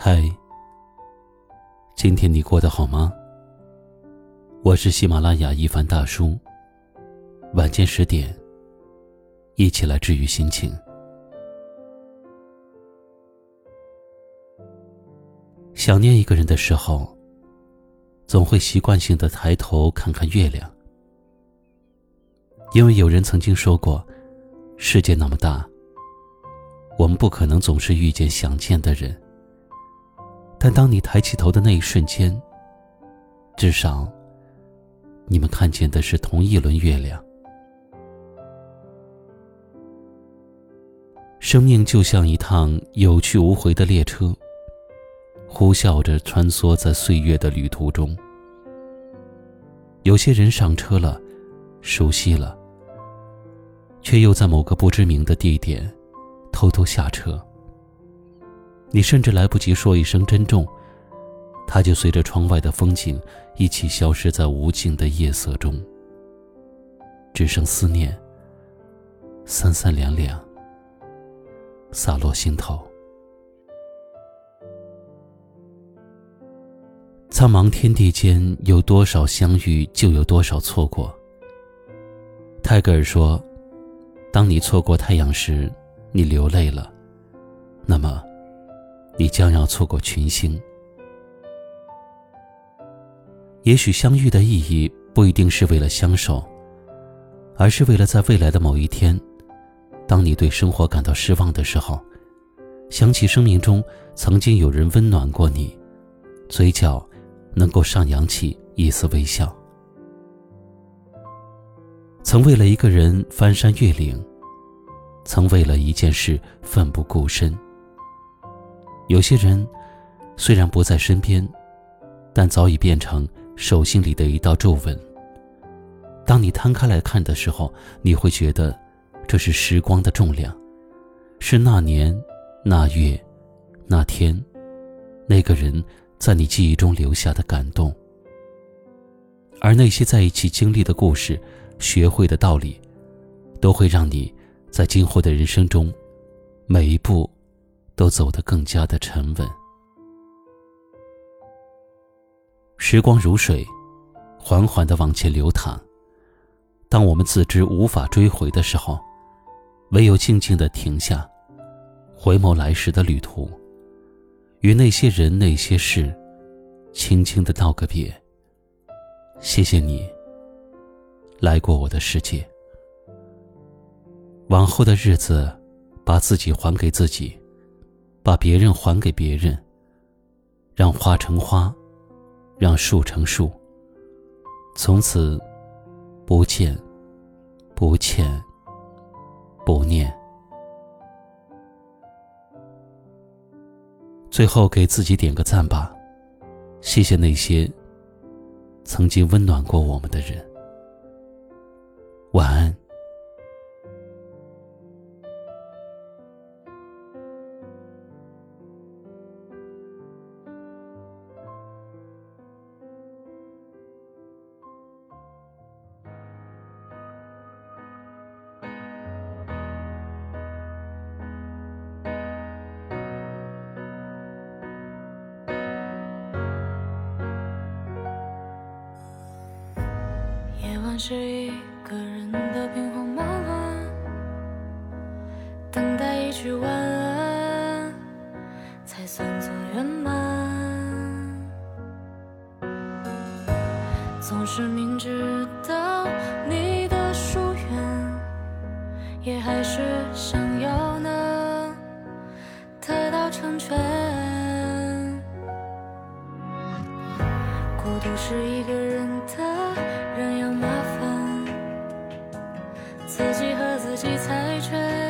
嗨，今天你过得好吗？我是喜马拉雅一凡大叔。晚间十点，一起来治愈心情。想念一个人的时候，总会习惯性的抬头看看月亮，因为有人曾经说过，世界那么大，我们不可能总是遇见想见的人。但当你抬起头的那一瞬间，至少，你们看见的是同一轮月亮。生命就像一趟有去无回的列车，呼啸着穿梭在岁月的旅途中。有些人上车了，熟悉了，却又在某个不知名的地点偷偷下车。你甚至来不及说一声珍重，他就随着窗外的风景一起消失在无尽的夜色中，只剩思念，三三两两，洒落心头。苍茫天地间，有多少相遇，就有多少错过。泰戈尔说：“当你错过太阳时，你流泪了，那么。”你将要错过群星。也许相遇的意义不一定是为了相守，而是为了在未来的某一天，当你对生活感到失望的时候，想起生命中曾经有人温暖过你，嘴角能够上扬起一丝微笑。曾为了一个人翻山越岭，曾为了一件事奋不顾身。有些人虽然不在身边，但早已变成手心里的一道皱纹。当你摊开来看的时候，你会觉得这是时光的重量，是那年、那月、那天，那个人在你记忆中留下的感动。而那些在一起经历的故事、学会的道理，都会让你在今后的人生中每一步。都走得更加的沉稳。时光如水，缓缓的往前流淌。当我们自知无法追回的时候，唯有静静的停下，回眸来时的旅途，与那些人、那些事，轻轻的道个别。谢谢你来过我的世界。往后的日子，把自己还给自己。把别人还给别人，让花成花，让树成树。从此，不见，不欠，不念。最后给自己点个赞吧，谢谢那些曾经温暖过我们的人。晚安。是一个人的兵荒马乱，等待一句晚安，才算作圆满。总是明知道你的疏远，也还是想要能得到成全。孤独是一个人的。己猜拳，